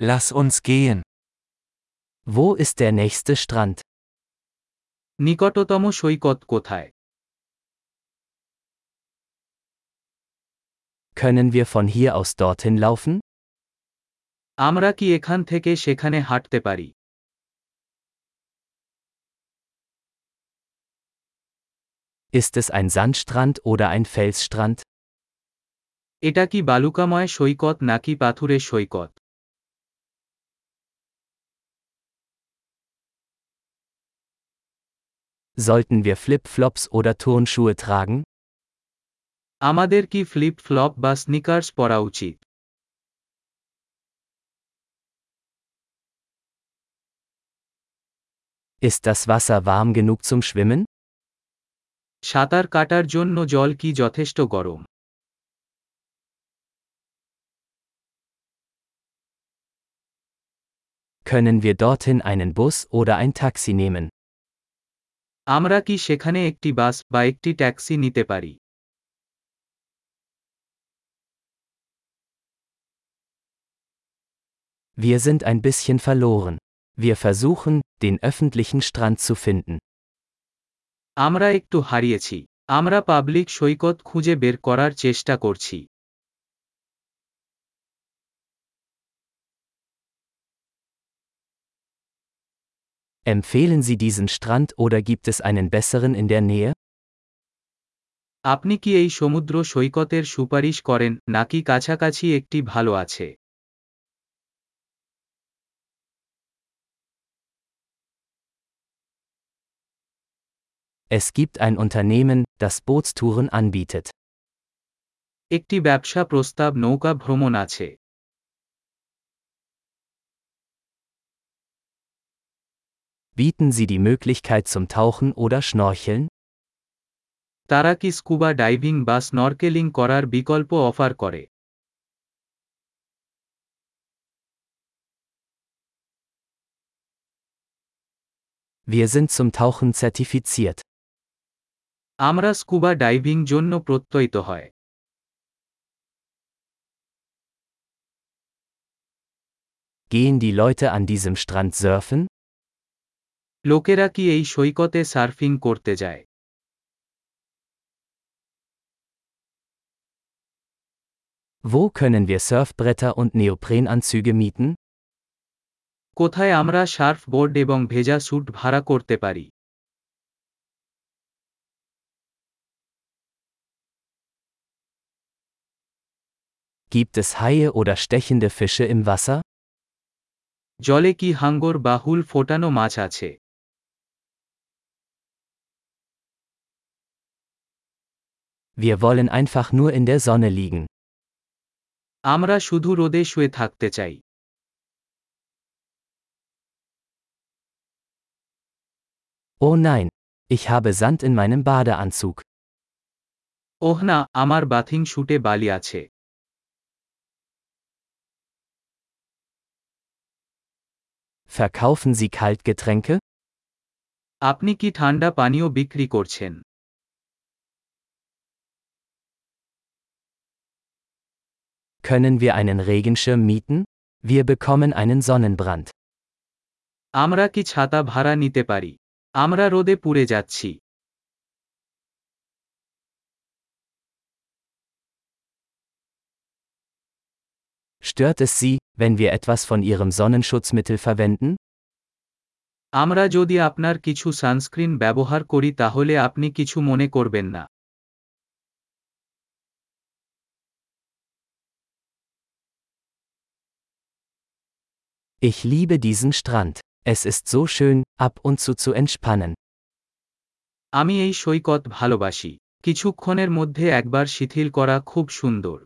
Lass uns gehen. Wo ist der nächste Strand? নিকটতম সৈকত কোথায় Können wir von hier aus dorthin laufen? আমরা কি এখান থেকে সেখানে হাঁটতে পারি Ist es ein Sandstrand oder ein Felsstrand? এটা কি বালুকাময় সৈকত নাকি পাথুরে সৈকত Sollten wir Flip-Flops oder Turnschuhe tragen? আমাদের কি ফ্লিপ ফ্লপ বা স্নিকার্স পরা উচিত Ist das Wasser warm genug zum Schwimmen? সাঁতার কাটার জন্য জল কি যথেষ্ট গরম Können wir dorthin einen Bus oder ein Taxi nehmen? আমরা কি সেখানে একটি বাস বা একটি ট্যাক্সি নিতে পারি Wir sind ein bisschen verloren. Wir versuchen, den öffentlichen Strand zu finden. আমরা একটু হারিয়েছি আমরা পাবলিক সৈকত খুঁজে বের করার চেষ্টা করছি Empfehlen Sie diesen Strand oder gibt es einen besseren in der Nähe? আপনি কি এই সমুদ্র সৈকতের সুপারিশ করেন নাকি কাছাকাছি একটি ভালো আছে Es gibt ein Unternehmen, das Bootstouren anbietet. একটি ব্যবসা প্রস্তাব নৌকা ভ্রমণ আছে Bieten Sie die Möglichkeit zum Tauchen oder Schnorcheln? তারা কি স্কুবা ডাইভিং বা স্নরকেলিং করার বিকল্প অফার করে Wir sind zum Tauchen zertifiziert. আমরা স্কুবা ডাইভিং জন্য প্রত্যয়িত হয় Gehen die Leute an diesem Strand surfen? লোকেরা কি এই সৈকতে সার্ফিং করতে যায় Wo können wir Surfbretter und Neoprenanzüge mieten? কোথায় আমরা সার্ফ বোর্ড এবং ভেজা স্যুট ভাড়া করতে পারি Gibt es Haie oder stechende Fische im Wasser? জলে কি হাঙ্গর বা হুল ফোটানো মাছ আছে Wir wollen einfach nur in der Sonne liegen. আমরা শুধু রোদে শুয়ে থাকতে চাই Oh nein, ich habe Sand in meinem Badeanzug. ওহ না আমার বাথিং শুটে বালি আছে Verkaufen Sie Kaltgetränke? আপনি কি ঠান্ডা পানীয় বিক্রি করছেন Können wir einen Regenschirm mieten? Wir bekommen einen Sonnenbrand. আমরা কি ছাতা ভাড়া নিতে পারি আমরা রোদে পুড়ে যাচ্ছি Stört es Sie, wenn wir etwas von Ihrem Sonnenschutzmittel verwenden? আমরা যদি আপনার কিছু সানস্ক্রিন ব্যবহার করি তাহলে আপনি কিছু মনে করবেন না Ich liebe diesen Strand. Es ist so schön, ab und zu zu entspannen. আমি এই সৈকত ভালোবাসি কিছুক্ষণের মধ্যে একবার শিথিল করা খুব সুন্দর